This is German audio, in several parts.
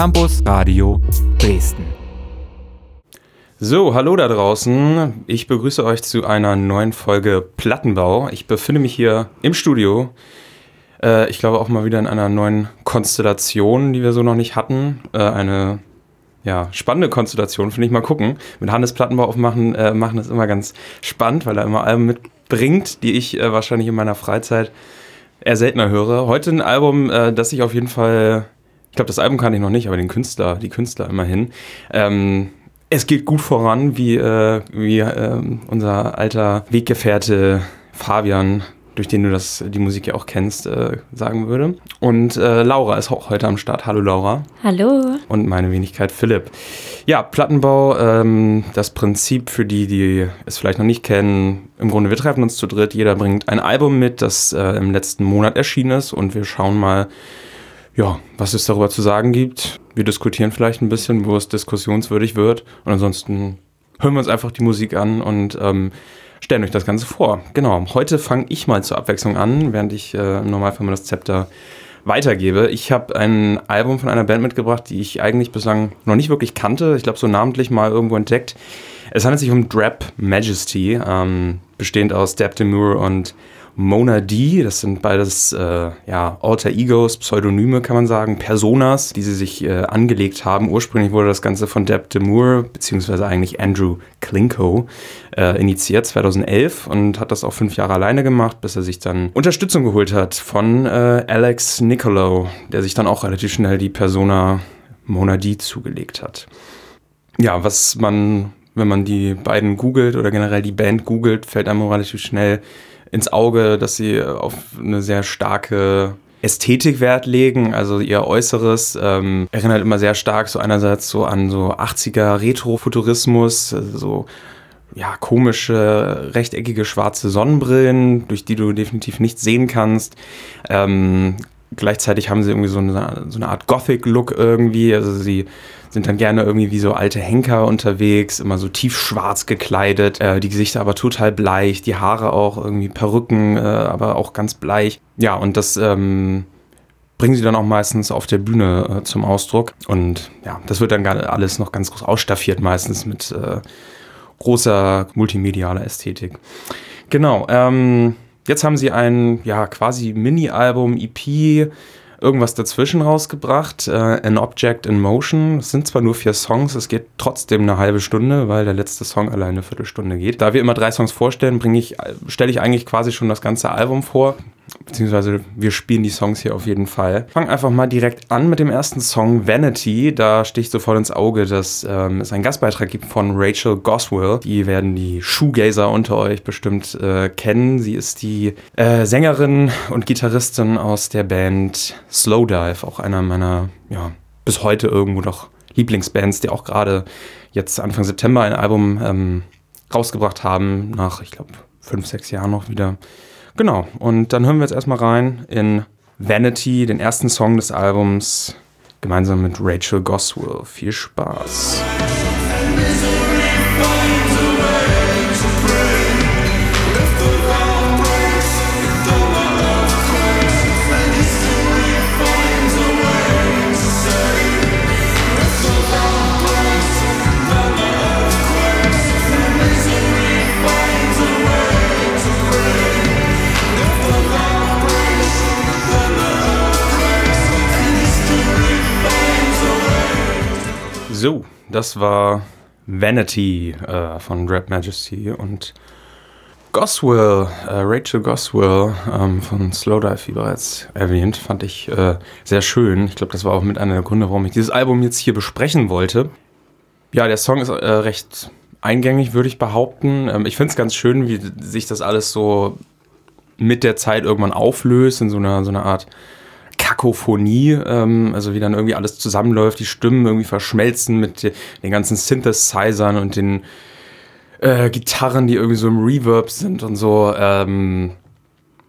Campus Radio Dresden. So, hallo da draußen. Ich begrüße euch zu einer neuen Folge Plattenbau. Ich befinde mich hier im Studio. Äh, ich glaube auch mal wieder in einer neuen Konstellation, die wir so noch nicht hatten. Äh, eine ja, spannende Konstellation, finde ich mal gucken. Mit Hannes Plattenbau aufmachen äh, machen ist immer ganz spannend, weil er immer Alben mitbringt, die ich äh, wahrscheinlich in meiner Freizeit eher seltener höre. Heute ein Album, äh, das ich auf jeden Fall, ich glaube, das Album kann ich noch nicht, aber den Künstler, die Künstler immerhin. Ähm, es geht gut voran, wie, äh, wie äh, unser alter Weggefährte Fabian durch den du das, die Musik ja auch kennst, äh, sagen würde. Und äh, Laura ist auch heute am Start. Hallo Laura. Hallo. Und meine Wenigkeit Philipp. Ja, Plattenbau, ähm, das Prinzip für die, die es vielleicht noch nicht kennen, im Grunde, wir treffen uns zu dritt, jeder bringt ein Album mit, das äh, im letzten Monat erschienen ist und wir schauen mal, ja, was es darüber zu sagen gibt. Wir diskutieren vielleicht ein bisschen, wo es diskussionswürdig wird und ansonsten hören wir uns einfach die Musik an und ähm, stellen euch das Ganze vor. Genau, heute fange ich mal zur Abwechslung an, während ich äh, im Normalfall mal das Zepter weitergebe. Ich habe ein Album von einer Band mitgebracht, die ich eigentlich bislang noch nicht wirklich kannte. Ich glaube, so namentlich mal irgendwo entdeckt. Es handelt sich um Drap Majesty, ähm, bestehend aus Deb Demure und Mona D. Das sind beides äh, ja, Alter Egos, Pseudonyme kann man sagen, Personas, die sie sich äh, angelegt haben. Ursprünglich wurde das Ganze von Deb DeMoore, beziehungsweise eigentlich Andrew Klinko, äh, initiiert 2011 und hat das auch fünf Jahre alleine gemacht, bis er sich dann Unterstützung geholt hat von äh, Alex Nicolo, der sich dann auch relativ schnell die Persona Mona D zugelegt hat. Ja, was man, wenn man die beiden googelt oder generell die Band googelt, fällt einem relativ schnell ins Auge, dass sie auf eine sehr starke Ästhetik Wert legen, also ihr Äußeres ähm, erinnert immer sehr stark so einerseits so an so 80er Retrofuturismus, also so ja, komische, rechteckige schwarze Sonnenbrillen, durch die du definitiv nichts sehen kannst. Ähm, gleichzeitig haben sie irgendwie so eine, so eine Art Gothic-Look irgendwie, also sie sind dann gerne irgendwie wie so alte Henker unterwegs, immer so tiefschwarz gekleidet, äh, die Gesichter aber total bleich, die Haare auch irgendwie Perücken, äh, aber auch ganz bleich. Ja, und das ähm, bringen sie dann auch meistens auf der Bühne äh, zum Ausdruck. Und ja, das wird dann alles noch ganz groß ausstaffiert, meistens mit äh, großer multimedialer Ästhetik. Genau, ähm, jetzt haben sie ein ja quasi Mini-Album, EP irgendwas dazwischen rausgebracht. Äh, An Object in Motion. Es sind zwar nur vier Songs, es geht trotzdem eine halbe Stunde, weil der letzte Song alleine eine Viertelstunde geht. Da wir immer drei Songs vorstellen, ich, stelle ich eigentlich quasi schon das ganze Album vor beziehungsweise wir spielen die Songs hier auf jeden Fall. Fang einfach mal direkt an mit dem ersten Song Vanity. Da sticht sofort ins Auge, dass ähm, es einen Gastbeitrag gibt von Rachel Goswell. Die werden die Shoegazer unter euch bestimmt äh, kennen. Sie ist die äh, Sängerin und Gitarristin aus der Band Slowdive, auch einer meiner, ja, bis heute irgendwo noch Lieblingsbands, die auch gerade jetzt Anfang September ein Album ähm, rausgebracht haben, nach, ich glaube, fünf, sechs Jahren noch wieder. Genau, und dann hören wir jetzt erstmal rein in Vanity, den ersten Song des Albums, gemeinsam mit Rachel Goswell. Viel Spaß. So, das war Vanity äh, von Rap Majesty und Goswell, äh, Rachel Goswell ähm, von Slowdive, wie bereits erwähnt, fand ich äh, sehr schön. Ich glaube, das war auch mit einer der Gründe, warum ich dieses Album jetzt hier besprechen wollte. Ja, der Song ist äh, recht eingängig, würde ich behaupten. Ähm, ich finde es ganz schön, wie sich das alles so mit der Zeit irgendwann auflöst in so einer, so einer Art Kakophonie, ähm, also wie dann irgendwie alles zusammenläuft, die Stimmen irgendwie verschmelzen mit den ganzen Synthesizern und den äh, Gitarren, die irgendwie so im Reverb sind und so. Ähm,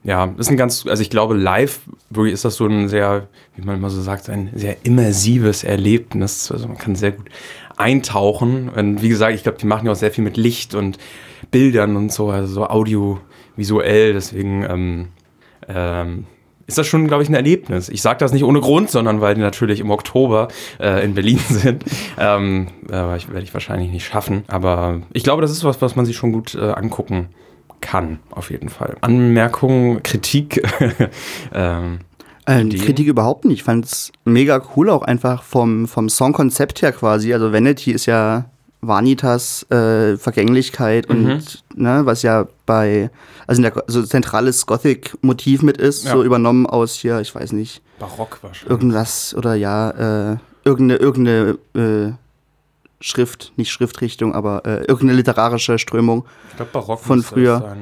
ja, das ist ein ganz, also ich glaube, live wirklich ist das so ein sehr, wie man immer so sagt, ein sehr immersives Erlebnis. Also man kann sehr gut eintauchen. Und wie gesagt, ich glaube, die machen ja auch sehr viel mit Licht und Bildern und so, also so audiovisuell. Deswegen ähm, ähm, ist das schon, glaube ich, ein Erlebnis. Ich sage das nicht ohne Grund, sondern weil die natürlich im Oktober äh, in Berlin sind. Ähm, äh, werde ich wahrscheinlich nicht schaffen. Aber ich glaube, das ist was, was man sich schon gut äh, angucken kann, auf jeden Fall. Anmerkungen, Kritik. ähm, äh, Kritik überhaupt nicht. Ich fand es mega cool, auch einfach vom, vom Songkonzept her quasi. Also Vanity ist ja Vanitas äh, Vergänglichkeit mhm. und ne, was ja bei, also in der so zentrales Gothic-Motiv mit ist, ja. so übernommen aus hier, ich weiß nicht. Barock wahrscheinlich. Irgendwas oder ja, äh, irgendeine, irgendeine äh, Schrift, nicht Schriftrichtung, aber äh, irgendeine literarische Strömung. Ich glaube, Barock von früher.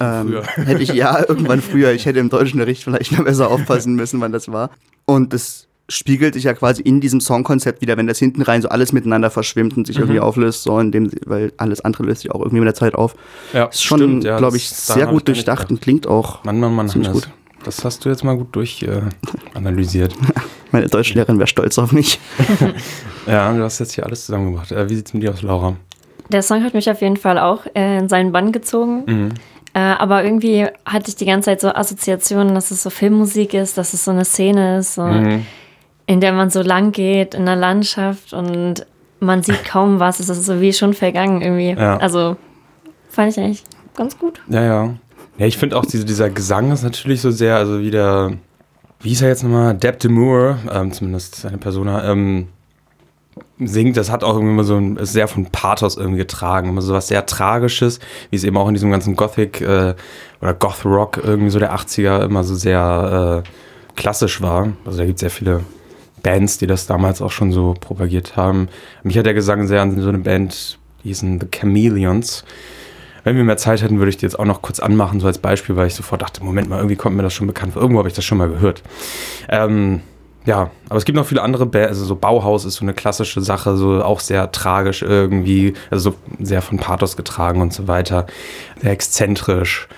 Ähm, hätte ich ja irgendwann früher, ich hätte im deutschen Bericht vielleicht noch besser aufpassen müssen, wann das war. Und das spiegelt sich ja quasi in diesem Songkonzept wieder, wenn das hinten rein so alles miteinander verschwimmt und sich mhm. irgendwie auflöst, so in dem, weil alles andere löst sich auch irgendwie mit der Zeit auf. Ja, ist schon, ja, glaube ich, sehr gut durchdacht und klingt auch Mann, Mann, Mann, ziemlich gut. Das hast du jetzt mal gut durchanalysiert. Äh, Meine Deutschlehrerin wäre stolz auf mich. ja, du hast jetzt hier alles zusammengebracht. Äh, wie sieht es mit dir aus, Laura? Der Song hat mich auf jeden Fall auch äh, in seinen Bann gezogen. Mhm. Äh, aber irgendwie hatte ich die ganze Zeit so Assoziationen, dass es so Filmmusik ist, dass es so eine Szene ist. So. Mhm in der man so lang geht in der Landschaft und man sieht kaum was. Es ist so wie schon vergangen irgendwie. Ja. Also fand ich eigentlich ganz gut. Ja, ja. Ja, ich finde auch diese, dieser Gesang ist natürlich so sehr, also wieder, wie ist er jetzt nochmal? Deb Demure, ähm, zumindest seine Persona, ähm, singt, das hat auch irgendwie immer so ein, ist sehr von Pathos irgendwie getragen, immer so was sehr Tragisches, wie es eben auch in diesem ganzen Gothic äh, oder Goth Rock irgendwie so der 80er immer so sehr äh, klassisch war. Also da gibt es sehr viele Bands, die das damals auch schon so propagiert haben. Mich hat der Gesang sehr an so eine Band, die hießen The Chameleons. Wenn wir mehr Zeit hätten, würde ich die jetzt auch noch kurz anmachen, so als Beispiel, weil ich sofort dachte, Moment mal, irgendwie kommt mir das schon bekannt vor. Irgendwo habe ich das schon mal gehört. Ähm, ja, aber es gibt noch viele andere Bands, also so Bauhaus ist so eine klassische Sache, so auch sehr tragisch irgendwie, also so sehr von Pathos getragen und so weiter, sehr exzentrisch.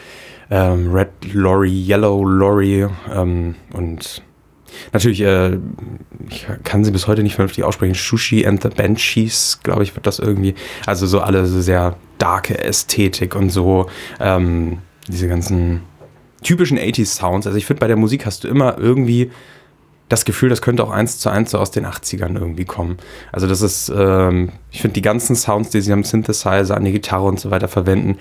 Ähm, Red Lorry, Yellow Lorry ähm, und Natürlich, äh, ich kann sie bis heute nicht vernünftig aussprechen. Sushi and the Banshees, glaube ich, wird das irgendwie. Also so alle so sehr darke Ästhetik und so. Ähm, diese ganzen typischen 80s Sounds. Also ich finde, bei der Musik hast du immer irgendwie das Gefühl, das könnte auch eins zu eins so aus den 80ern irgendwie kommen. Also das ist, ähm, ich finde die ganzen Sounds, die sie am Synthesizer, an die Gitarre und so weiter verwenden,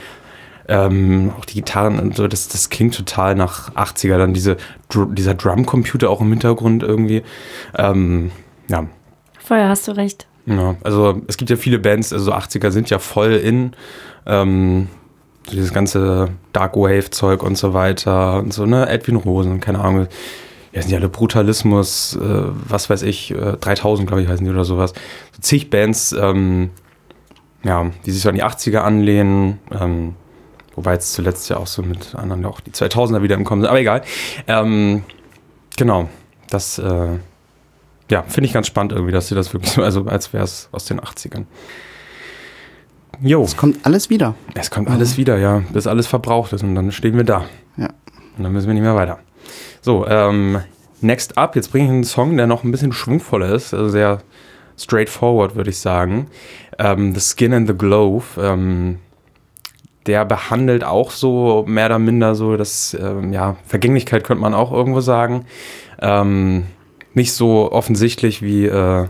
ähm, auch die Gitarren und so, das, das klingt total nach 80er. Dann diese, dieser Drumcomputer auch im Hintergrund irgendwie. Ähm, ja. Vorher hast du recht. Ja, also es gibt ja viele Bands, also 80er sind ja voll in. Ähm, dieses ganze Dark Wave-Zeug und so weiter und so, ne? Edwin Rosen, keine Ahnung. Ja, sind ja alle Brutalismus, äh, was weiß ich, äh, 3000, glaube ich, heißen die oder sowas. So zig Bands, ähm, ja, die sich so an die 80er anlehnen. Ähm, Wobei jetzt zuletzt ja auch so mit anderen auch die 2000er wieder im Kommen sind. Aber egal. Ähm, genau. Das, äh, ja, finde ich ganz spannend irgendwie, dass sie das wirklich so, also als wäre es aus den 80ern. Jo. Es kommt alles wieder. Es kommt alles mhm. wieder, ja. Bis alles verbraucht ist und dann stehen wir da. Ja. Und dann müssen wir nicht mehr weiter. So, ähm, next up, jetzt bringe ich einen Song, der noch ein bisschen schwungvoller ist, also sehr straightforward, würde ich sagen. Ähm, the Skin and the Glove. Ähm, der behandelt auch so mehr oder minder so das, ähm, ja, Vergänglichkeit könnte man auch irgendwo sagen. Ähm, nicht so offensichtlich wie äh,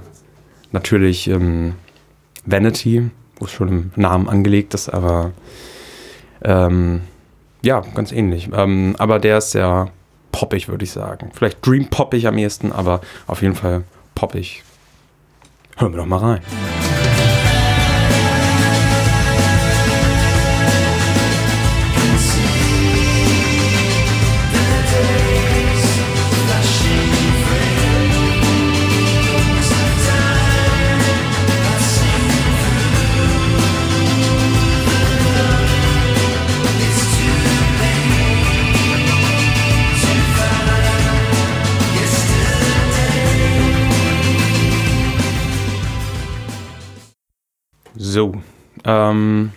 natürlich ähm, Vanity, wo es schon im Namen angelegt ist, aber ähm, ja, ganz ähnlich. Ähm, aber der ist sehr poppig, würde ich sagen. Vielleicht Dream poppig am ehesten, aber auf jeden Fall poppig. Hören wir doch mal rein. So. Ähm,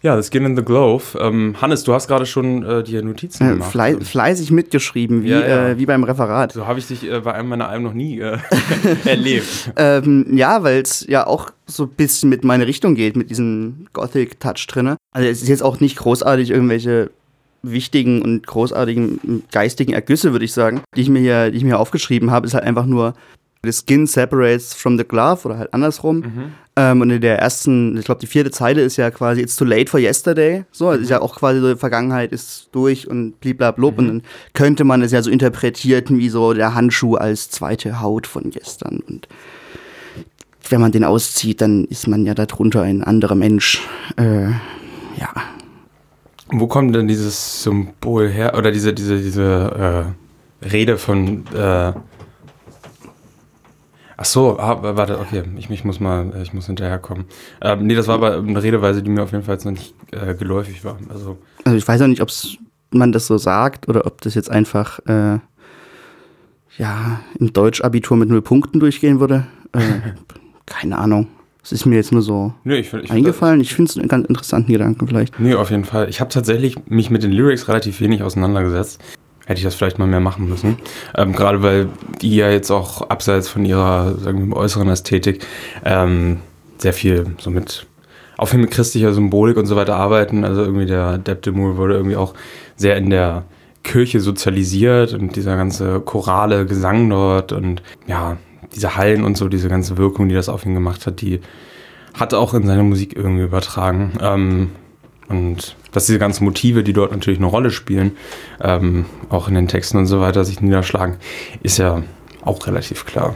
ja, das Skin in the Glove. Ähm, Hannes, du hast gerade schon äh, die Notizen äh, gemacht. Flei fleißig mitgeschrieben, wie, ja, ja. Äh, wie beim Referat. So habe ich dich äh, bei einem meiner Alben noch nie äh, erlebt. ähm, ja, weil es ja auch so ein bisschen mit meine Richtung geht, mit diesem Gothic-Touch drin. Also es ist jetzt auch nicht großartig irgendwelche wichtigen und großartigen geistigen Ergüsse, würde ich sagen, die ich mir hier, die ich mir aufgeschrieben habe, ist halt einfach nur The skin separates from the glove oder halt andersrum. Mhm. Ähm, und in der ersten, ich glaube, die vierte Zeile ist ja quasi It's too late for yesterday. So, also ist ja auch quasi so, die Vergangenheit ist durch und bliblablub. Mhm. Und dann könnte man es ja so interpretieren wie so der Handschuh als zweite Haut von gestern. Und wenn man den auszieht, dann ist man ja darunter ein anderer Mensch. Äh, ja. Wo kommt denn dieses Symbol her? Oder diese, diese, diese äh, Rede von äh Ach so, ah, warte, okay, ich, ich muss mal, ich muss hinterherkommen. Ähm, nee, das war aber eine Redeweise, die mir auf jeden Fall jetzt noch nicht äh, geläufig war. Also, also ich weiß auch nicht, ob man das so sagt oder ob das jetzt einfach äh, ja, im Deutschabitur mit null Punkten durchgehen würde. Äh, keine Ahnung. Das ist mir jetzt nur so nee, ich find, ich eingefallen. ich finde es einen ganz interessanten Gedanken vielleicht. Nee, auf jeden Fall. Ich habe tatsächlich mich mit den Lyrics relativ wenig auseinandergesetzt hätte ich das vielleicht mal mehr machen müssen. Ähm, Gerade weil die ja jetzt auch abseits von ihrer sagen wir, äußeren Ästhetik ähm, sehr viel so mit auch mit christlicher Symbolik und so weiter arbeiten. Also irgendwie der Depp de Moore wurde irgendwie auch sehr in der Kirche sozialisiert und dieser ganze chorale Gesang dort und ja, diese Hallen und so, diese ganze Wirkung, die das auf ihn gemacht hat, die hat auch in seine Musik irgendwie übertragen. Ähm, und dass diese ganzen Motive, die dort natürlich eine Rolle spielen, ähm, auch in den Texten und so weiter sich niederschlagen, ist ja auch relativ klar.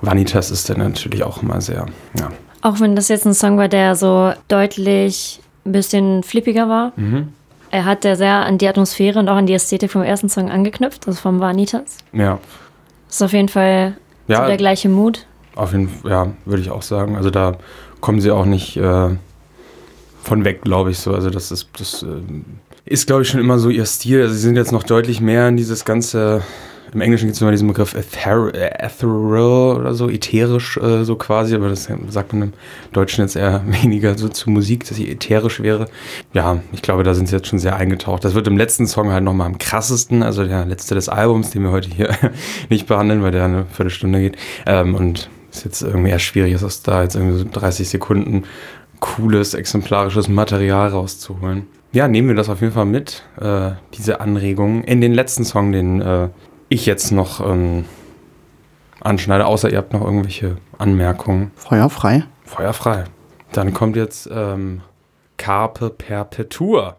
Vanitas ist dann natürlich auch immer sehr, ja. Auch wenn das jetzt ein Song war, der so deutlich ein bisschen flippiger war. Mhm. Er hat ja sehr an die Atmosphäre und auch an die Ästhetik vom ersten Song angeknüpft, also vom Vanitas. Ja. Ist auf jeden Fall ja, so der gleiche Mut. Auf jeden Fall, ja, würde ich auch sagen. Also da kommen sie auch nicht äh, von weg, glaube ich so. Also das ist, das äh, ist, glaube ich, schon immer so ihr Stil. Also sie sind jetzt noch deutlich mehr in dieses ganze, im Englischen gibt es immer diesen Begriff ether, ethereal oder so, ätherisch äh, so quasi, aber das sagt man im Deutschen jetzt eher weniger so zu Musik, dass sie ätherisch wäre. Ja, ich glaube, da sind sie jetzt schon sehr eingetaucht. Das wird im letzten Song halt nochmal am krassesten, also der letzte des Albums, den wir heute hier nicht behandeln, weil der eine Viertelstunde geht. Ähm, und ist jetzt irgendwie eher schwierig, ist da jetzt irgendwie so 30 Sekunden cooles, exemplarisches Material rauszuholen. Ja, nehmen wir das auf jeden Fall mit, äh, diese Anregungen. In den letzten Song, den äh, ich jetzt noch ähm, anschneide, außer ihr habt noch irgendwelche Anmerkungen. Feuerfrei. Feuerfrei. Dann kommt jetzt ähm, Carpe Perpetua.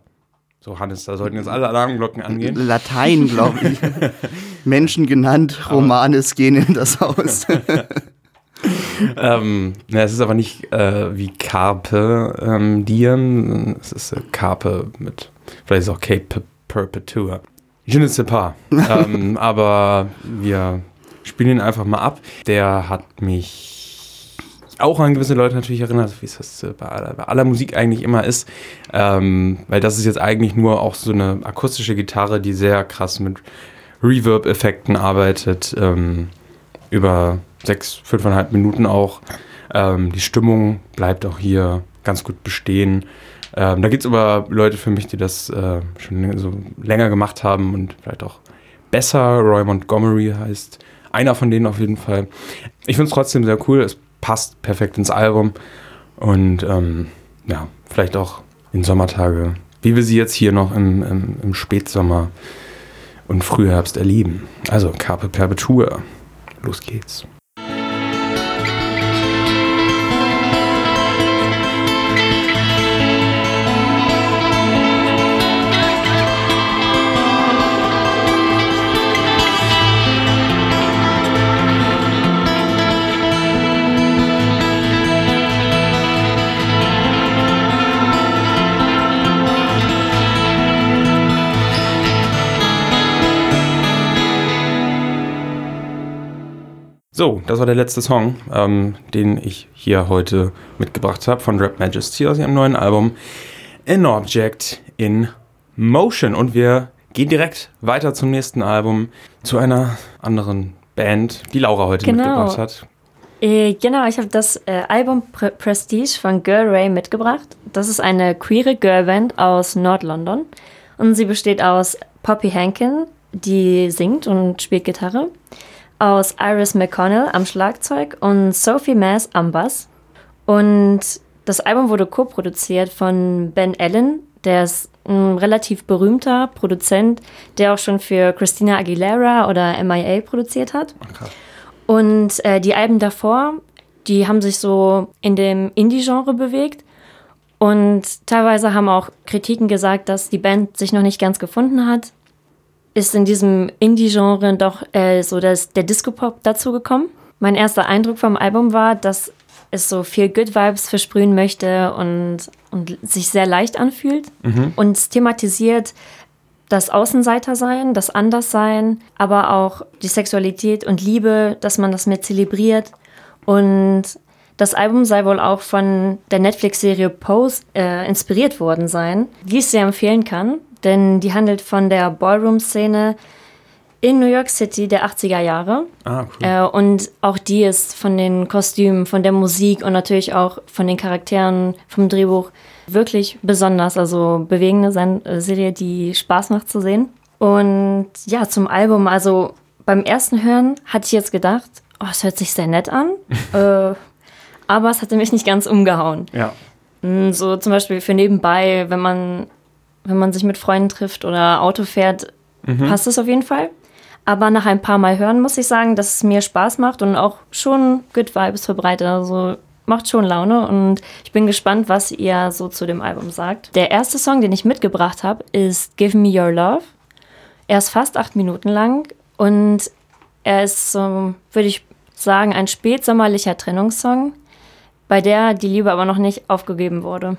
So, Hannes, da sollten jetzt alle Alarmglocken angehen. Latein, glaube ich. Menschen genannt, Romanes gehen in das Haus. ähm, na, es ist aber nicht äh, wie Carpe ähm, Diem, es ist äh, Carpe mit, vielleicht ist es auch Cape Perpetua. Je ne sais pas. ähm, aber wir spielen ihn einfach mal ab. Der hat mich auch an gewisse Leute natürlich erinnert, wie es das äh, bei aller, bei aller, Musik eigentlich immer ist. Ähm, weil das ist jetzt eigentlich nur auch so eine akustische Gitarre, die sehr krass mit Reverb-Effekten arbeitet. Ähm, über sechs, fünfeinhalb Minuten auch. Ähm, die Stimmung bleibt auch hier ganz gut bestehen. Ähm, da gibt es aber Leute für mich, die das äh, schon so länger gemacht haben und vielleicht auch besser. Roy Montgomery heißt einer von denen auf jeden Fall. Ich finde es trotzdem sehr cool. Es passt perfekt ins Album. Und ähm, ja, vielleicht auch in Sommertage, wie wir sie jetzt hier noch im, im, im Spätsommer und Frühherbst erleben. Also Carpe Perpetua. Los geht's. Das war der letzte Song, ähm, den ich hier heute mitgebracht habe von Rap Majesty aus ihrem neuen Album An Object in Motion. Und wir gehen direkt weiter zum nächsten Album, zu einer anderen Band, die Laura heute genau. mitgebracht hat. Äh, genau, ich habe das äh, Album Pre Prestige von Girl Ray mitgebracht. Das ist eine queere Girlband aus Nord-London. Und sie besteht aus Poppy Hankin, die singt und spielt Gitarre aus Iris McConnell am Schlagzeug und Sophie Mass am Bass. Und das Album wurde co-produziert von Ben Allen, der ist ein relativ berühmter Produzent, der auch schon für Christina Aguilera oder MIA produziert hat. Okay. Und äh, die Alben davor, die haben sich so in dem Indie-Genre bewegt. Und teilweise haben auch Kritiken gesagt, dass die Band sich noch nicht ganz gefunden hat. Ist in diesem Indie-Genre doch äh, so das, der Disco-Pop dazu gekommen. Mein erster Eindruck vom Album war, dass es so viel Good Vibes versprühen möchte und, und sich sehr leicht anfühlt. Mhm. Und es thematisiert das Außenseitersein, das Anderssein, aber auch die Sexualität und Liebe, dass man das mit zelebriert. Und das Album sei wohl auch von der Netflix-Serie Pose äh, inspiriert worden sein, die ich sehr empfehlen kann, denn die handelt von der Ballroom-Szene in New York City der 80er Jahre. Ah, cool. Äh, und auch die ist von den Kostümen, von der Musik und natürlich auch von den Charakteren vom Drehbuch wirklich besonders. Also bewegende äh, Serie, die Spaß macht zu sehen. Und ja, zum Album, also beim ersten Hören hatte ich jetzt gedacht, oh, es hört sich sehr nett an. äh, aber es hatte mich nicht ganz umgehauen. Ja. Hm, so zum Beispiel für nebenbei, wenn man, wenn man sich mit Freunden trifft oder Auto fährt, mhm. passt es auf jeden Fall. Aber nach ein paar Mal hören muss ich sagen, dass es mir Spaß macht und auch schon Good Vibes verbreitet. Also macht schon Laune und ich bin gespannt, was ihr so zu dem Album sagt. Der erste Song, den ich mitgebracht habe, ist Give Me Your Love. Er ist fast acht Minuten lang und er ist, so, würde ich sagen, ein spätsommerlicher Trennungssong, bei der die Liebe aber noch nicht aufgegeben wurde.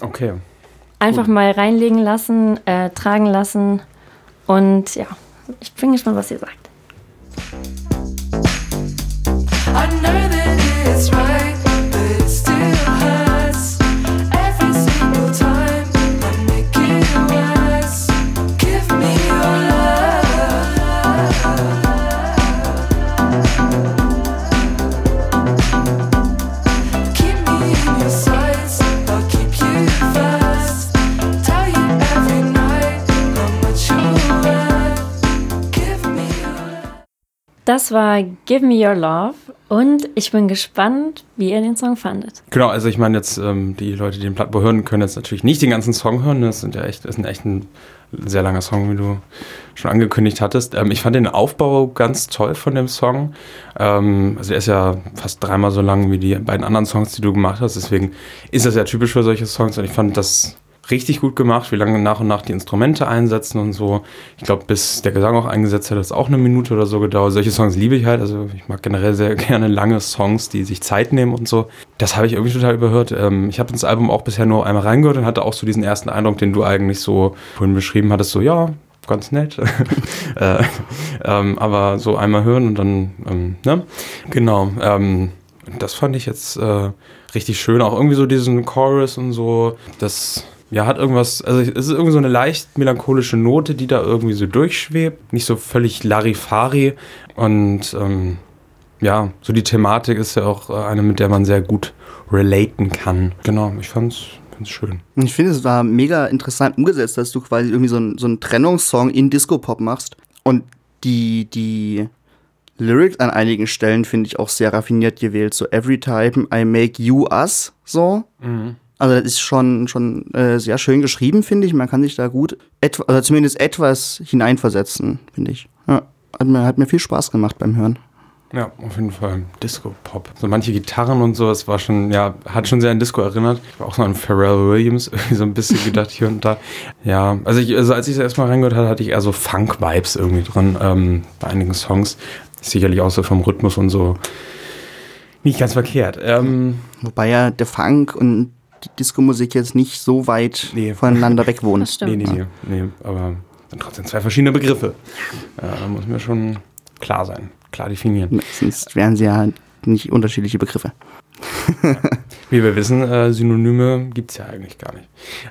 Okay. Einfach cool. mal reinlegen lassen, äh, tragen lassen und ja. Ich bin gespannt, was ihr sagt. I know that it's right. Das war Give Me Your Love und ich bin gespannt, wie ihr den Song fandet. Genau, also ich meine jetzt, ähm, die Leute, die den Plattbau hören, können jetzt natürlich nicht den ganzen Song hören. Das, sind ja echt, das ist ein echt ein sehr langer Song, wie du schon angekündigt hattest. Ähm, ich fand den Aufbau ganz toll von dem Song. Ähm, also er ist ja fast dreimal so lang wie die beiden anderen Songs, die du gemacht hast. Deswegen ist das ja typisch für solche Songs und ich fand das richtig gut gemacht, wie lange nach und nach die Instrumente einsetzen und so. Ich glaube, bis der Gesang auch eingesetzt hat, hat es auch eine Minute oder so gedauert. Solche Songs liebe ich halt. Also ich mag generell sehr gerne lange Songs, die sich Zeit nehmen und so. Das habe ich irgendwie total überhört. Ähm, ich habe ins Album auch bisher nur einmal reingehört und hatte auch so diesen ersten Eindruck, den du eigentlich so vorhin beschrieben hattest, so ja, ganz nett. äh, ähm, aber so einmal hören und dann, ähm, ne? Genau. Ähm, das fand ich jetzt äh, richtig schön. Auch irgendwie so diesen Chorus und so. Das ja, hat irgendwas, also es ist irgendwie so eine leicht melancholische Note, die da irgendwie so durchschwebt, nicht so völlig Larifari und ähm, ja, so die Thematik ist ja auch äh, eine, mit der man sehr gut relaten kann. Genau, ich fand's Ganz schön. Ich finde, es war mega interessant umgesetzt, dass du quasi irgendwie so, ein, so einen Trennungssong in Disco-Pop machst. Und die, die Lyrics an einigen Stellen finde ich auch sehr raffiniert gewählt. So, every time I make you us, so. Mhm. Also das ist schon, schon äh, sehr schön geschrieben, finde ich. Man kann sich da gut, etwa, also zumindest etwas hineinversetzen, finde ich. Ja, hat, mir, hat mir viel Spaß gemacht beim Hören. Ja, auf jeden Fall. Disco-Pop. So manche Gitarren und so, das war schon, ja, hat schon sehr an Disco erinnert. Ich war auch so an Pharrell Williams irgendwie so ein bisschen gedacht hier und da. Ja, also, ich, also als ich das erstmal reingehört hatte, hatte ich eher so Funk-Vibes irgendwie drin ähm, bei einigen Songs. Sicherlich auch so vom Rhythmus und so nicht ganz verkehrt. Ähm, Wobei ja der Funk und die Disco-Musik jetzt nicht so weit nee. voneinander weg wohnt. Nee, nee, nee, nee, aber sind trotzdem zwei verschiedene Begriffe. Ja, da muss mir schon klar sein, klar definieren. Sonst wären sie ja nicht unterschiedliche Begriffe. ja. Wie wir wissen, äh, Synonyme gibt es ja eigentlich gar nicht.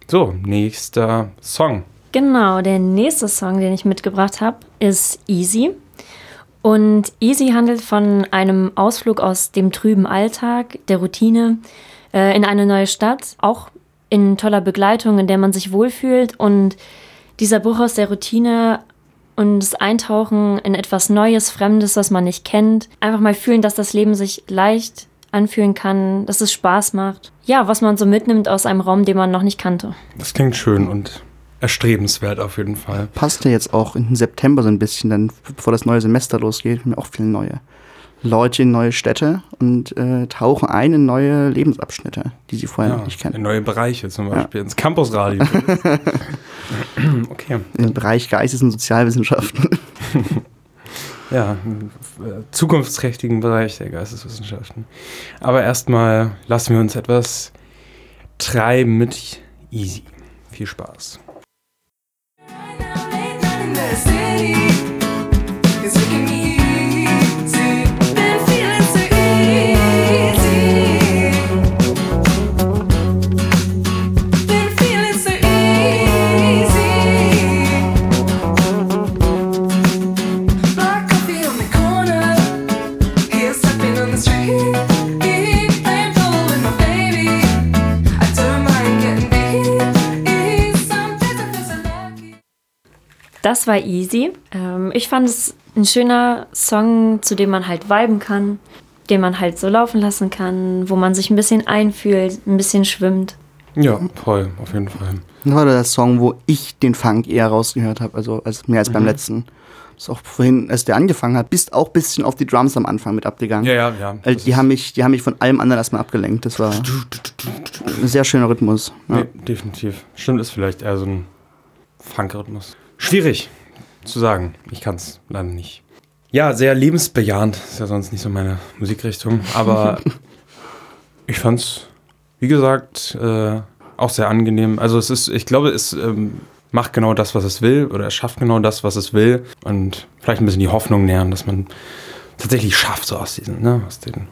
So, nächster Song. Genau, der nächste Song, den ich mitgebracht habe, ist Easy. Und Easy handelt von einem Ausflug aus dem trüben Alltag, der Routine, äh, in eine neue Stadt, auch in toller Begleitung, in der man sich wohlfühlt und dieser Bruch aus der Routine und das Eintauchen in etwas Neues, Fremdes, was man nicht kennt. Einfach mal fühlen, dass das Leben sich leicht anfühlen kann, dass es Spaß macht. Ja, was man so mitnimmt aus einem Raum, den man noch nicht kannte. Das klingt schön und erstrebenswert auf jeden Fall. Passt ja jetzt auch in den September so ein bisschen, dann bevor das neue Semester losgeht, haben wir auch viele neue Leute in neue Städte und äh, tauchen ein in neue Lebensabschnitte, die sie vorher Ja, noch nicht kennen. in neue Bereiche zum Beispiel, ins Campusradio. okay. Im Bereich Geistes- und Sozialwissenschaften. Ja, einen äh, zukunftsträchtigen Bereich der Geisteswissenschaften. Aber erstmal lassen wir uns etwas treiben mit Easy. Viel Spaß. Das war easy. Ähm, ich fand es ein schöner Song, zu dem man halt viben kann, den man halt so laufen lassen kann, wo man sich ein bisschen einfühlt, ein bisschen schwimmt. Ja, voll, auf jeden Fall. Das war der Song, wo ich den Funk eher rausgehört habe, also als, mehr als beim letzten. Ist auch vorhin, als der angefangen hat, bist auch ein bisschen auf die Drums am Anfang mit abgegangen. Ja, ja, ja. Das die haben, mich, die haben mich von allem anderen erstmal abgelenkt. Das war ein sehr schöner Rhythmus. Ja. Nee, definitiv. Stimmt, ist vielleicht eher so ein Funk-Rhythmus. Schwierig zu sagen. Ich kann es leider nicht. Ja, sehr lebensbejahend. Ist ja sonst nicht so meine Musikrichtung. Aber ich fand's, wie gesagt, äh, auch sehr angenehm. Also es ist, ich glaube, es ähm, macht genau das, was es will. Oder es schafft genau das, was es will. Und vielleicht ein bisschen die Hoffnung nähern, dass man tatsächlich schafft, so aus diesen, ne, aus den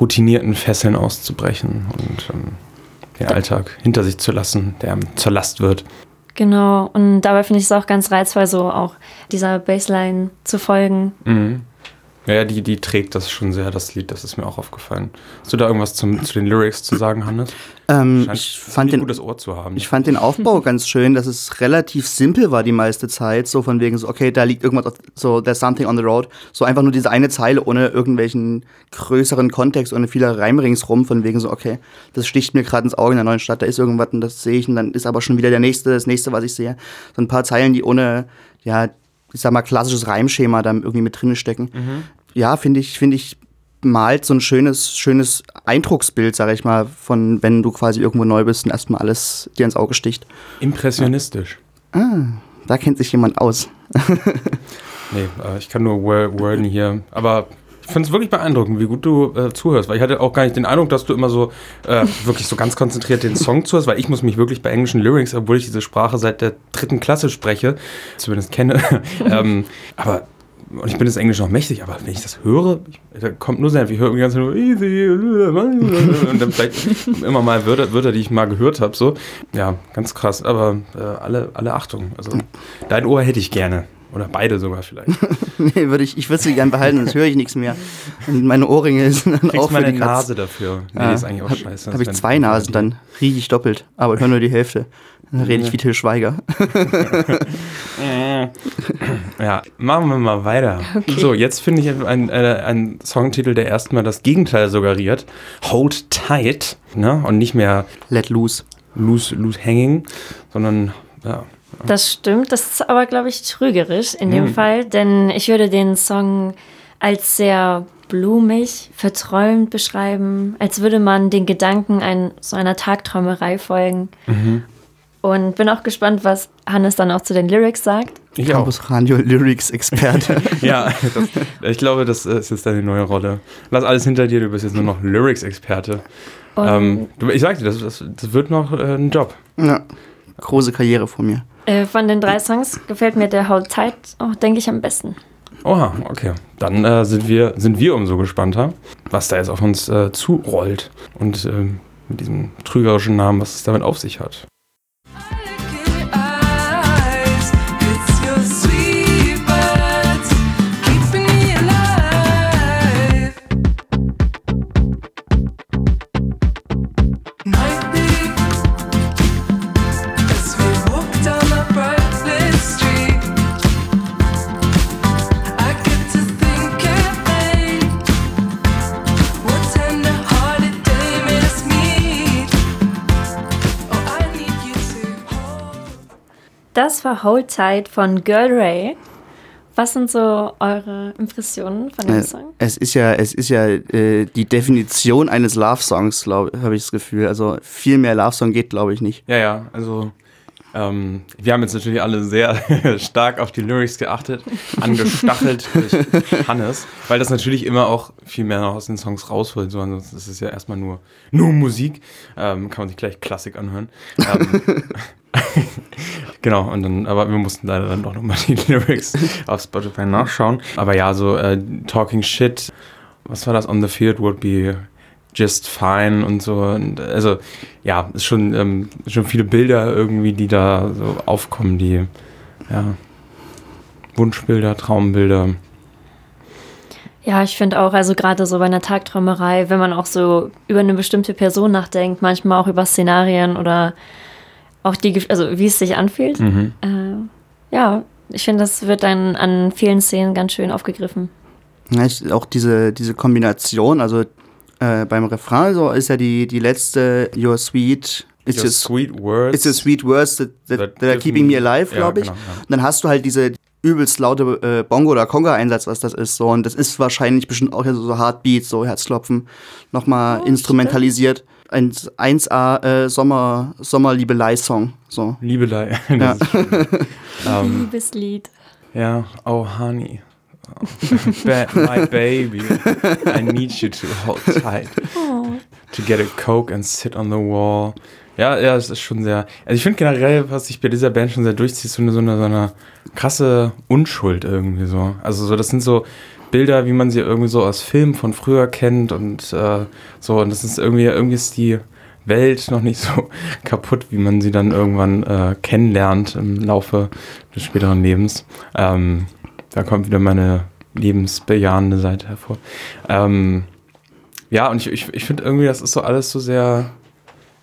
routinierten Fesseln auszubrechen und ähm, den Alltag hinter sich zu lassen, der zur Last wird. Genau, und dabei finde ich es auch ganz reizvoll, so auch dieser Bassline zu folgen. Mhm. Ja, die, die trägt das schon sehr, das Lied, das ist mir auch aufgefallen. Hast du da irgendwas zum, zu den Lyrics zu sagen, Hannes? Ähm, Scheint ich, fand den, gutes Ohr zu haben. ich fand den Aufbau ganz schön, dass es relativ simpel war die meiste Zeit. So von wegen so, okay, da liegt irgendwas, auf, so, there's something on the road. So einfach nur diese eine Zeile ohne irgendwelchen größeren Kontext, ohne viele Reim ringsrum. Von wegen so, okay, das sticht mir gerade ins Auge in der neuen Stadt, da ist irgendwas und das sehe ich und dann ist aber schon wieder der nächste, das nächste, was ich sehe. So ein paar Zeilen, die ohne, ja, ich sag mal, klassisches Reimschema da irgendwie mit drinne stecken. Ja, finde ich, finde ich, malt so ein schönes, schönes Eindrucksbild, sag ich mal, von wenn du quasi irgendwo neu bist und erstmal alles dir ins Auge sticht. Impressionistisch. Da kennt sich jemand aus. Nee, äh, ich kann nur wor- worden hier. Aber ich finde es wirklich beeindruckend, wie gut du äh, zuhörst. Weil ich hatte auch gar nicht den Eindruck, dass du immer so äh, wirklich so ganz konzentriert den Song zuhörst, weil ich muss mich wirklich bei englischen Lyrics, obwohl ich diese Sprache seit der dritten Klasse spreche, zumindest kenne. ähm, aber und ich bin das Englisch noch mächtig, aber wenn ich das höre, ich, da kommt nur Senf. Ich höre die ganze Zeit nur easy und dann vielleicht immer mal Wörter, Wörter die ich mal gehört habe. So. Ja, ganz krass. Aber äh, alle, alle Achtung. Also dein Ohr hätte ich gerne. Oder beide sogar vielleicht. nee, würde ich, ich würde sie gern behalten, sonst höre ich nichts mehr. Und meine Ohrringe sind dann auch Kriegst für mal die Katz. Nase dafür. Nee, Ja, ist eigentlich auch hab, scheiße. Habe ich zwei Nasen, dann rieche ich doppelt, aber höre nur die Hälfte. Dann rede ich wie Till Schweiger. Ja, machen wir mal weiter. So, jetzt finde ich einen ein Songtitel, der erstmal das Gegenteil suggeriert. Hold Tight. Ne? Und nicht mehr Let loose. Loose, loose Hanging, sondern ja. Das stimmt, das ist aber, glaube ich, trügerisch in dem Mhm. Fall, denn ich würde den Song als sehr blumig, verträumt beschreiben, als würde man den Gedanken ein, so einer Tagträumerei folgen. Mhm. Und bin auch gespannt, was Hannes dann auch zu den Lyrics sagt. Ich auch. Campus Radio Lyrics Experte. Ja, das, ich glaube, das ist jetzt deine neue Rolle. Lass alles hinter dir, du bist jetzt nur noch Lyrics-Experte. Und Ähm, ich sag dir, das, das, das wird noch äh, ein Job. ja. Große Karriere vor mir. äh, von den drei Songs gefällt mir der Hold Tight auch, denke ich, am besten. Oha, okay. Dann äh, sind, wir, sind wir umso gespannter, was da jetzt auf uns äh, zurollt. Und ähm, mit diesem trügerischen Namen, was es damit auf sich hat. Das war Hold Tight von Girl Ray. Was sind so eure Impressionen von dem Äh, Song? Es ist ja, es ist ja äh, die Definition eines Love-Songs, habe ich das Gefühl. Also viel mehr Love-Song geht, glaube ich, nicht. Ja, ja, also ähm, wir haben jetzt natürlich alle sehr stark auf die Lyrics geachtet, angestachelt durch Hannes, weil das natürlich immer auch viel mehr noch aus den Songs rausholt. So, ansonsten ist es ja erstmal nur, nur Musik. Ähm, kann man sich gleich Klassik anhören. Ähm, genau, und dann, aber wir mussten leider dann doch nochmal die Lyrics auf Spotify nachschauen. Aber ja, so äh, Talking Shit, was war das? On the Field would be just fine und so. Und, also ja, ist schon, ähm, schon viele Bilder irgendwie, die da so aufkommen, die ja, Wunschbilder, Traumbilder. Ja, ich finde auch, also gerade so bei einer Tagträumerei, wenn man auch so über eine bestimmte Person nachdenkt, manchmal auch über Szenarien oder auch die, also wie es sich anfühlt. Mhm. Äh, ja, ich finde, das wird dann an vielen Szenen ganz schön aufgegriffen. Ja, ich, auch diese, diese Kombination, also äh, beim Refrain so ist ja die, die letzte Your sweet, it's Your your, sweet words. it's your sweet words that, that, that that are keeping me- alive, Ja, glaube ich. genau, ja. Und dann hast du halt diese übelst laute äh, Bongo- oder Conga-Einsatz, was das ist. So. Und das ist wahrscheinlich bestimmt auch ja so, so Heartbeat, so Herzklopfen, nochmal Oh, instrumentalisiert. Ein 1A äh, Sommer, Sommerliebelei-Song. So. Liebelei. Ja. Das schön. ähm, Liebeslied. ja, oh honey. Oh, ba my baby, I need you to hold tight. Oh. To get a coke and sit on the wall. Ja, ja, es ist schon sehr. Also ich finde generell, was sich bei dieser Band schon sehr durchzieht, so eine, so eine, so eine krasse Unschuld irgendwie so. Also so, das sind so Bilder, wie man sie irgendwie so aus Filmen von früher kennt und äh, so. Und das ist irgendwie, irgendwie ist die Welt noch nicht so kaputt, wie man sie dann irgendwann äh, kennenlernt im Laufe des späteren Lebens. Ähm, da kommt wieder meine lebensbejahende Seite hervor. Ähm, ja, und ich, ich, ich finde irgendwie, das ist so alles so sehr,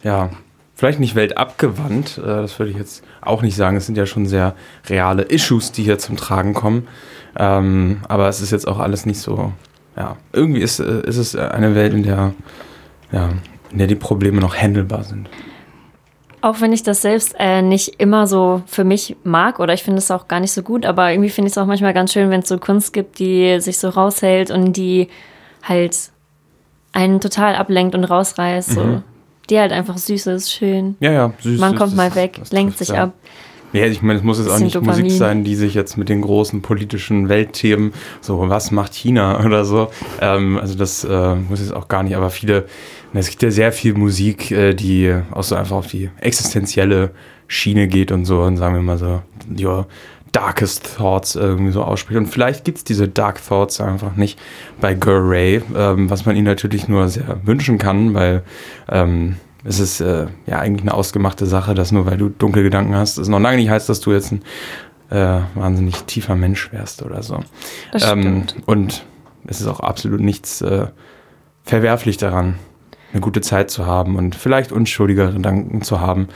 ja, vielleicht nicht weltabgewandt, äh, das würde ich jetzt auch nicht sagen. Es sind ja schon sehr reale Issues, die hier zum Tragen kommen. Ähm, aber es ist jetzt auch alles nicht so, ja, irgendwie ist, äh, ist es eine Welt, in der, ja, in der die Probleme noch handelbar sind. Auch wenn ich das selbst äh, nicht immer so für mich mag oder ich finde es auch gar nicht so gut, aber irgendwie finde ich es auch manchmal ganz schön, wenn es so Kunst gibt, die sich so raushält und die halt einen total ablenkt und rausreißt. So. Mhm. Die halt einfach süß ist, schön. Ja, ja, süß. Man kommt das- mal weg, das lenkt trifft, sich ja. ab. Ja, ich meine, es muss jetzt auch nicht Dopamin. Musik sein, die sich jetzt mit den großen politischen Weltthemen, so was macht China oder so, ähm, also das äh, muss jetzt auch gar nicht, aber viele, es gibt ja sehr viel Musik, äh, die auch so einfach auf die existenzielle Schiene geht und so und sagen wir mal so, your darkest thoughts irgendwie so ausspricht. Und vielleicht gibt es diese dark thoughts einfach nicht bei Girl Ray, ähm, was man ihnen natürlich nur sehr wünschen kann, weil ähm, es ist äh, ja eigentlich eine ausgemachte Sache, dass nur weil du dunkle Gedanken hast, es noch lange nicht heißt, dass du jetzt ein äh, wahnsinnig tiefer Mensch wärst oder so. Das Ähm, stimmt. und es ist auch absolut nichts äh, verwerflich daran, eine gute Zeit zu haben und vielleicht unschuldigere Gedanken zu haben,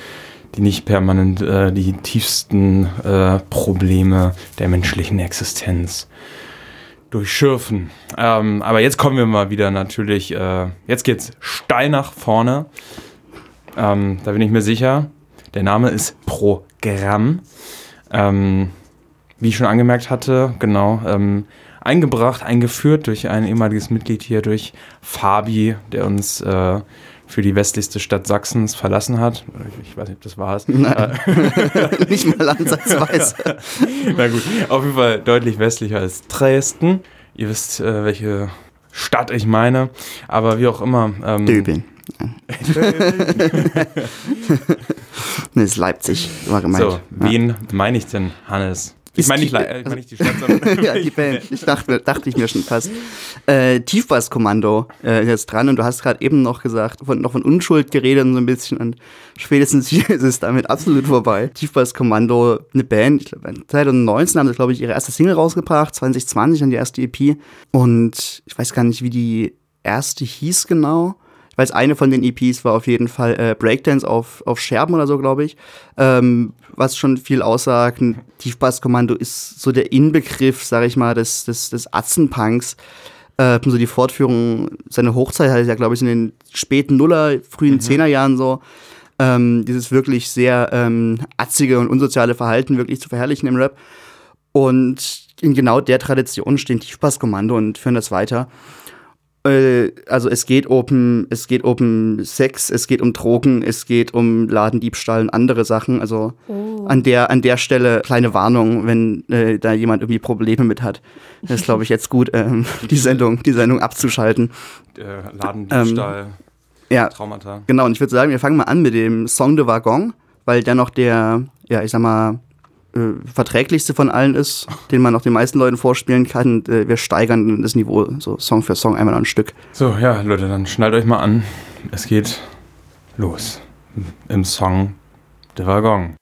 die nicht permanent äh, die tiefsten äh, Probleme der menschlichen Existenz durchschürfen. Ähm, aber jetzt kommen wir mal wieder natürlich, äh, jetzt geht's steil nach vorne. Ähm, da bin ich mir sicher. Der Name ist Programm. Ähm, wie ich schon angemerkt hatte, genau, ähm, eingebracht, eingeführt durch ein ehemaliges Mitglied hier, durch Fabi, der uns äh, für die westlichste Stadt Sachsens verlassen hat. Ich, weiß nicht, ob das war es. nicht mal ansatzweise. Na gut, auf jeden Fall deutlich westlicher als Dresden. Ihr wisst, äh, welche Stadt ich meine. Aber wie auch immer. Ähm, Döbeln. Ne, ist Leipzig, war gemeint. So, wen meine ich denn, Hannes? Ich meine nicht, äh, ich meine nicht die Stadt, sondern ja, die Band. Ich dachte, dachte ich mir schon fast. Äh, Tiefbasskommando äh, jetzt dran und du hast gerade eben noch gesagt, von, noch von Unschuld geredet und so ein bisschen und spätestens hier ist es damit absolut vorbei. Tiefbasskommando, eine Band, ich glaube 2019 haben sie, glaube ich, ihre erste Single rausgebracht, 2020 dann die erste EP und ich weiß gar nicht, wie die erste hieß genau. Ich weiß, eine von den EPs war auf jeden Fall äh, Breakdance auf, auf Scherben oder so, glaube ich. Ähm, was schon viel aussagt. Ein Tiefbasskommando ist so der Inbegriff, sag ich mal, des, des, des Atzenpunks. Äh, so die Fortführung, seine Hochzeit hatte ja, glaube ich, in den späten Nuller, frühen Zehnerjahren so. ähm, dieses wirklich sehr ähm, atzige und unsoziale Verhalten wirklich zu verherrlichen im Rap. Und in genau der Tradition stehen Tiefbasskommando und führen das weiter. Äh, also es geht um es geht um Sex, es geht um Drogen, es geht um Ladendiebstahl und andere Sachen. Also oh. an der an der Stelle kleine Warnung, wenn äh, da jemand irgendwie Probleme mit hat. Das ist glaube ich jetzt gut, ähm, die Sendung die Sendung abzuschalten. Äh, Ladendiebstahl. Ähm, ja, Traumata. Genau. Und ich würde sagen, wir fangen mal an mit dem Song de Wagon, weil der noch der ja ich sag mal äh, verträglichste von allen ist, den man auch den meisten Leuten vorspielen kann. Und, äh, wir steigern das Niveau so Song für Song einmal ein Stück. So, ja, Leute, dann schnallt euch mal an. Es geht los im Song Der Waggon.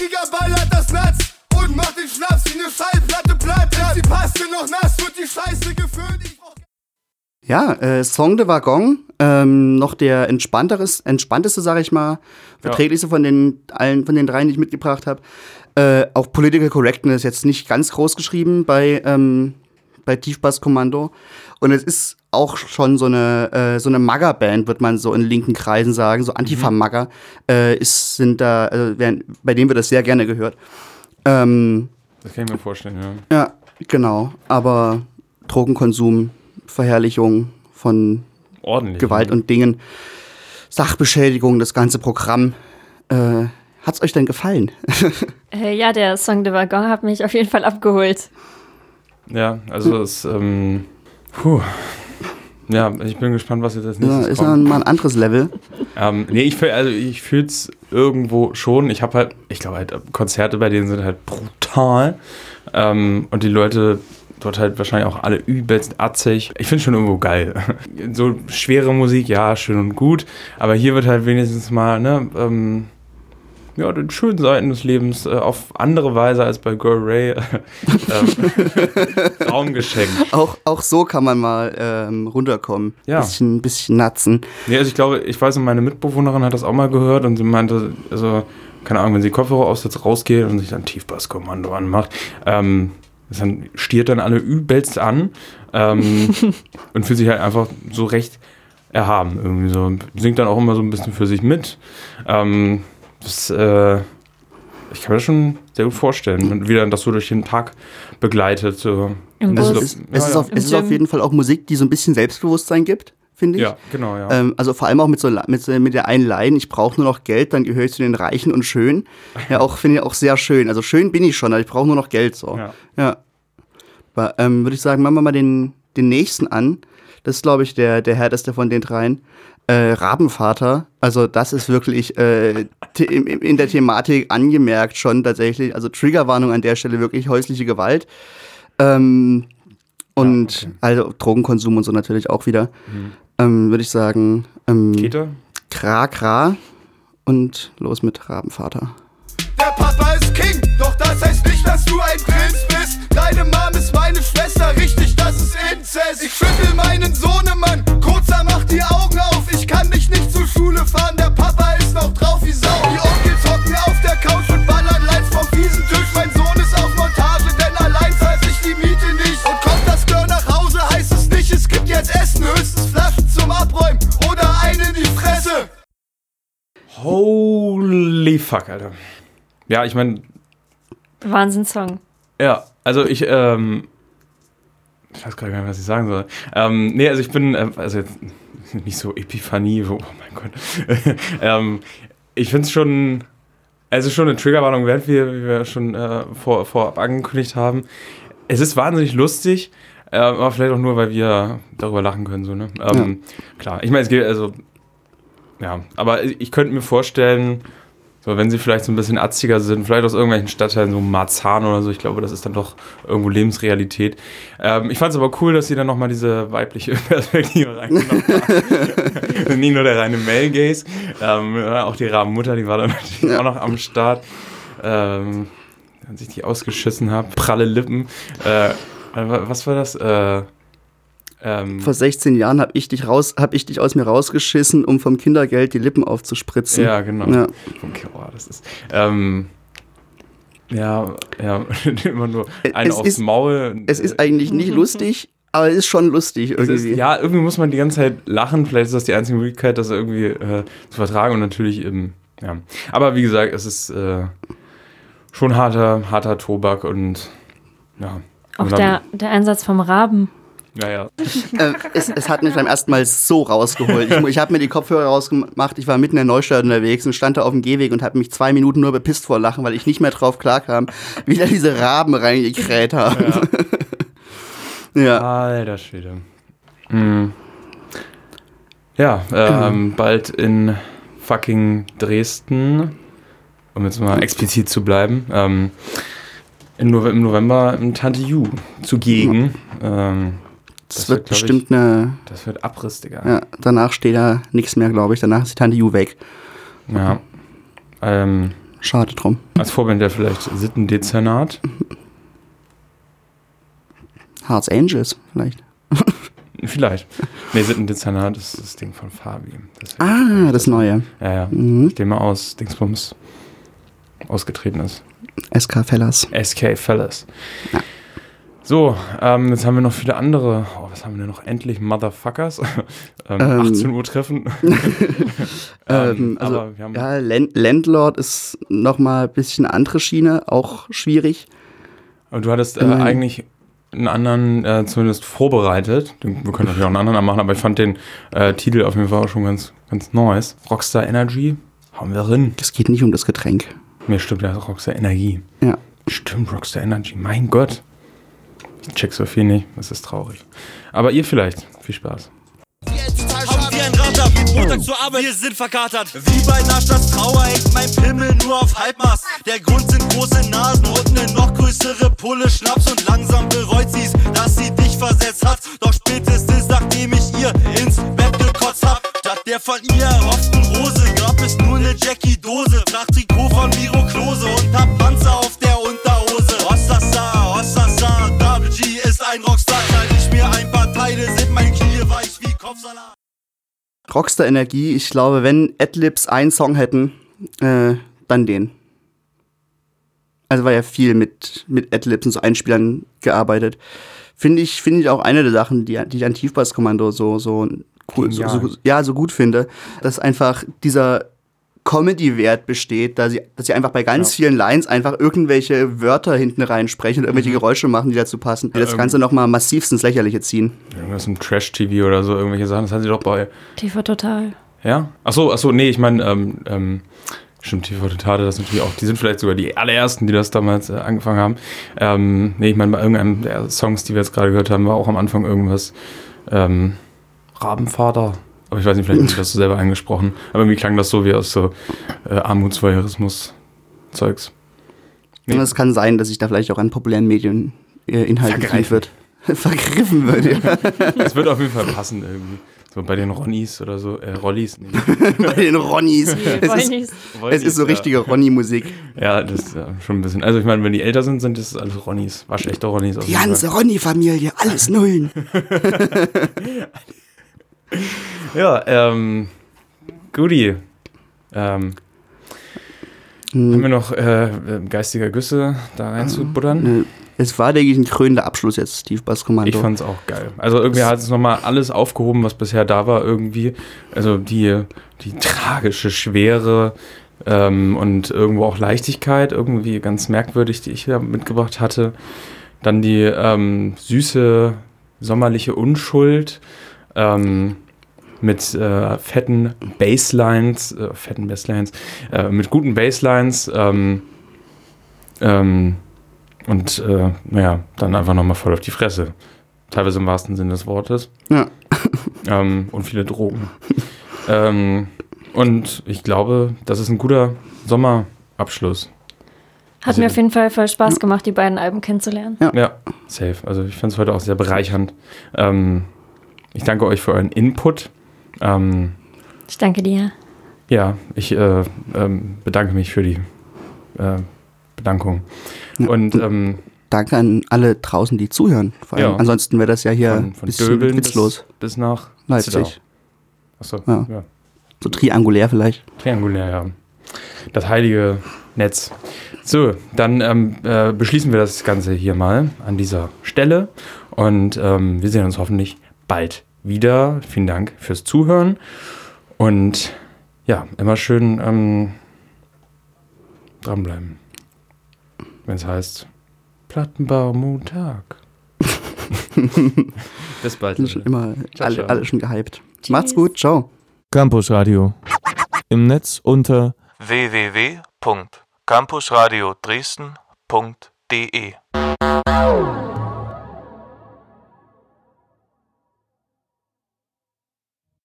Krieger ballert das Platz und macht den Schnaps wie eine Schallplatte platt. Ja, die Paste noch nass, wird die Scheiße gefüllt. Ja, äh, Song de Waggon, ähm, noch der entspannteres, entspannteste, sag ich mal, verträglichste ja. von den allen, von den dreien, die ich mitgebracht habe. Äh, auch Political Correctness jetzt nicht ganz groß geschrieben bei, ähm, bei Tiefbasskommando. Und es ist auch schon so eine, äh, so eine Magger-Band, wird man so in linken Kreisen sagen, so Antifa-Magger, äh, ist, sind da, also werden, bei denen wird das sehr gerne gehört. Ähm, das kann ich mir vorstellen, ja. Ja, genau. Aber Drogenkonsum Verherrlichung von Ordentlich, Gewalt ne? und Dingen, Sachbeschädigung, das ganze Programm. Äh, Hat es euch denn gefallen? äh, ja, der Song de Wagon hat mich auf jeden Fall abgeholt. Ja, also es, ähm, puh. Ja, ich bin gespannt, was jetzt als nächstes ja, ist kommt. mal ein anderes Level. ähm, nee, ich, also ich fühle es irgendwo schon. Ich habe halt, ich glaube halt, Konzerte bei denen sind halt brutal. Ähm, und die Leute dort halt wahrscheinlich auch alle übelst atzig. Ich finde schon irgendwo geil. So schwere Musik, ja, schön und gut, aber hier wird halt wenigstens mal, ne, ähm, ja, den schönen Seiten des Lebens äh, auf andere Weise als bei Girl Ray äh, Raum geschenkt. Auch, auch so kann man mal ähm, runterkommen. Ja. Bisschen, bisschen natzen. Ja, also ich glaube, ich weiß, meine Mitbewohnerin hat das auch mal gehört und sie meinte, also, keine Ahnung, wenn sie Kopfhörer aufsetzt, rausgeht und sich dann Tiefbasskommando anmacht, ähm, dann stiert dann alle übelst an ähm, und fühlt sich halt einfach so recht erhaben. Irgendwie so. Singt dann auch immer so ein bisschen für sich mit. Ähm, das, äh, ich kann mir das schon sehr gut vorstellen, wie dann das so durch den Tag begleitet. So. Es, ist, es, ist auf, es ist auf jeden Fall auch Musik, die so ein bisschen Selbstbewusstsein gibt finde ich. Ja, genau, ja. Ähm, also vor allem auch mit, so, mit, mit der einen Line, ich brauche nur noch Geld, dann gehöre ich zu den Reichen und schön. Ja, auch finde ich auch sehr schön. Also schön bin ich schon, aber ich brauche nur noch Geld so. Ja. ja. Ähm, Würde ich sagen, machen wir mal den, den nächsten an. Das ist, glaube ich, der, der härteste von den dreien. Äh, Rabenvater, also das ist wirklich äh, in, in der Thematik angemerkt schon tatsächlich. Also Triggerwarnung an der Stelle wirklich häusliche Gewalt. Ähm, und ja, okay. also Drogenkonsum und so natürlich auch wieder. Mhm ähm, würde ich sagen, ähm, Kete? Kra Kra und los mit Rabenvater. Der Papa ist King, doch das heißt nicht, dass du ein Prinz bist. Deine Mom ist meine Schwester, richtig, das ist Inzest. Ich schüttel meinen Sohnemann, kurzer macht die Augen auf. Ich kann dich nicht zur Schule fahren, der Papa ist noch drauf wie Sau. Die Onkels hocken auf der Couch und ballern Lines vom fiesen Tisch. Mein Sohn ist auf Montage, denn allein zahlt sich die Miete nicht. Und kommt das Girl nach Hause, heißt es nicht, es gibt jetzt Essen, höchstens Flaschen zum Abräumen oder einen in die Fresse. Holy fuck, Alter. Ja, ich meine. Wahnsinnssong. Ja, also ich, ähm, ich weiß gar nicht mehr, was ich sagen soll. Ähm, nee, also ich bin, äh, also jetzt nicht so Epiphanie, oh mein Gott. ähm, ich finde es schon, also schon eine Triggerwarnung wert, wie, wie wir schon äh, vor, vorab angekündigt haben. Es ist wahnsinnig lustig, äh, aber vielleicht auch nur, weil wir darüber lachen können, so, ne? Ähm, ja. Klar, ich meine, es geht, also, ja, aber ich könnte mir vorstellen, so, wenn sie vielleicht so ein bisschen atziger sind, vielleicht aus irgendwelchen Stadtteilen, so Marzahn oder so, ich glaube, das ist dann doch irgendwo Lebensrealität. Ähm, ich fand es aber cool, dass sie dann nochmal diese weibliche Perspektive reingenommen haben. Nicht nur der reine Male Gaze, ähm, auch die Rabenmutter, die war dann natürlich ja. auch noch am Start. Ähm, als ich die ausgeschissen habe, pralle Lippen. Äh, was war das? Äh, Ähm, Vor 16 Jahren habe ich dich raus, habe ich dich aus mir rausgeschissen, um vom Kindergeld die Lippen aufzuspritzen. ja, genau. Ja. Okay, boah, das ist. Ähm, ja, ja, immer nur einen Es aufs ist- Maul. Es ist eigentlich nicht lustig, aber es ist schon lustig irgendwie. ist, ja, irgendwie muss man die ganze Zeit lachen. Vielleicht ist das die einzige Möglichkeit, das irgendwie äh, zu vertragen und natürlich, ähm, ja. Aber wie gesagt, es ist äh, schon harter, harter Tobak und ja. Auch Und dann- der, der Einsatz vom Raben. Ja, ja. Äh, es, es hat mich beim ersten Mal so rausgeholt. Ich, ich habe mir die Kopfhörer rausgemacht, ich war mitten in der Neustadt unterwegs und stand da auf dem Gehweg und habe mich zwei Minuten nur bepisst vor Lachen, weil ich nicht mehr drauf klarkam, wie da diese Raben reingekräht haben. Ja. Alter Schwede. Mhm. Ja, ähm, bald in fucking Dresden, um jetzt mal explizit zu bleiben, ähm, im, Nove im November im Tante Ju zugegen. Ähm, Das, wird, wird glaub ich- bestimmt eine. das wird Abriss, Digga. Ja, danach steht da nichts mehr, glaube ich. Danach ist die Tante Ju weg. Ja. Ähm, Schade drum. als Vorband ja vielleicht Sittendezernat. Hearts Angels vielleicht. Vielleicht. Nee, Sittendezernat ist das Ding von Fabi. Wird- Ah, das Neue. Ja, ja. Mhm. Nachdem er aus Dingsbums ausgetreten ist. SK Fellas. SK Fellas. Ja. So, ähm, jetzt haben wir noch viele andere. Oh, was haben wir denn noch? Endlich Motherfuckers. ähm, Ähm. 18 Uhr treffen. Ähm, also, aber wir haben. ja, Land Landlord ist nochmal ein bisschen andere Schiene, auch schwierig. Und du hattest äh, Immerhin. eigentlich einen anderen äh, zumindest vorbereitet. Wir können natürlich auch einen anderen machen, aber ich fand den äh, Titel auf jeden Fall auch schon ganz, ganz nice. Rockstar Energy. Hauen wir drin. Es geht nicht um das Getränk. Mir stimmt ja Rockstar Energie. Ja. Stimmt, Rockstar Energy. Mein Gott. Ich check so viel nicht. Das ist traurig. Aber ihr vielleicht. Viel Spaß. Montag zur Arbeit, wir sind verkatert. Wie bei Naschtas Trauer hängt mein Pimmel nur auf Halbmast. Der Grund sind große Nasen und eine noch größere Pulle Schnaps. Und langsam bereut sie's, dass sie dich versetzt hat. Doch spätestens nachdem ich ihr ins Bett gekotzt hab. Statt der von ihr erhofften Rose gab es nur eine Jackie-Dose. Trag Trikot von Miro Klose und hab Panzer auf der Kopfsalat. Rockstar Energie, ich glaube, wenn Adlibs einen Song hätten, äh, dann den. Also war ja viel mit, mit Adlibs und so Einspielern gearbeitet. Finde ich, finde ich auch eine der Sachen, die, die ich an Tiefbasskommando so, so cool, so, so, ja, so gut finde, dass einfach dieser Comedy-Wert besteht, dass sie, dass sie einfach bei ganz Ja. vielen Lines einfach irgendwelche Wörter hinten reinsprechen und irgendwelche Geräusche machen, die dazu passen, die das ähm, Ganze nochmal massivst ins Lächerliche ziehen. Irgendwas im Trash-TV oder so, irgendwelche Sachen. Das haben sie doch bei. TV Total. Ja? Achso, achso, nee, ich meine, ähm, ähm, stimmt, TV Totate, das natürlich auch. Die sind vielleicht sogar die allerersten, die das damals äh, angefangen haben. Ähm, nee, ich meine, bei irgendeinem der Songs, die wir jetzt gerade gehört haben, war auch am Anfang irgendwas. Ähm, Rabenvater. Aber ich weiß nicht, vielleicht ich das so selber eingesprochen. Aber irgendwie klang das so wie aus so äh, Armutsvoyeurismus-Zeugs. Nee. Und es kann sein, dass sich da vielleicht auch an populären Medien äh, Inhalt Vergreifen. bedient wird. Vergriffen wird, ja. Es wird auf jeden Fall passen irgendwie. So bei den Ronnies oder so. Äh, Rollis. Nee. Bei den Ronnies. Es ist, es ist so richtige Ronny-Musik. Ja, das ist ja schon ein bisschen. Also ich meine, wenn die älter sind, sind das alles Ronnies. Waschechte Ronnies. Die ganze. Ronny-Familie, alles Nullen. Ja, ähm. Guti. Ähm. Haben wir noch äh, geistiger Güsse da reinzubuttern? Äh, Es war, denke ich, ein krönender Abschluss jetzt, Steve Bass Kommando. Ich fand's auch geil. Also irgendwie hat es nochmal alles aufgehoben, was bisher da war irgendwie. Also die, die tragische Schwere ähm, und irgendwo auch Leichtigkeit, irgendwie ganz merkwürdig, die ich da mitgebracht hatte. Dann die ähm, süße, sommerliche Unschuld ähm, mit äh, fetten Basslines, äh, fetten Basslines, äh, mit guten Basslines ähm, ähm, und äh, naja, dann einfach nochmal voll auf die Fresse. Teilweise im wahrsten Sinne des Wortes. Ja. Ähm, und viele Drogen. ähm, und ich glaube, das ist ein guter Sommerabschluss. Hat Also- mir auf jeden Fall voll Spaß gemacht, die beiden Alben kennenzulernen. Ja, safe. Also ich fand es heute auch sehr bereichernd. Ähm, ich danke euch für euren Input. Ähm, Ich danke dir. ja, ich äh, ähm, bedanke mich für die äh, Bedankung. Und ähm, danke an alle draußen, die zuhören. Vor allem. Ja. Ansonsten wäre das ja hier Von, von bisschen Döbeln witzlos. bis, bis nach Leipzig. Achso, Ja. ja. So triangulär vielleicht. Triangulär, ja. Das heilige Netz. So, dann ähm, äh, beschließen wir das Ganze hier mal an dieser Stelle und ähm, wir sehen uns hoffentlich bald wieder. Vielen Dank fürs Zuhören und ja, immer schön ähm, dranbleiben. Wenn es heißt Plattenbau Montag. Bis bald. Sind schon immer Ciao, alle, ciao. alle schon gehypt. Macht's gut, ciao. Campus Radio. Im Netz unter www.campusradio Dresden.de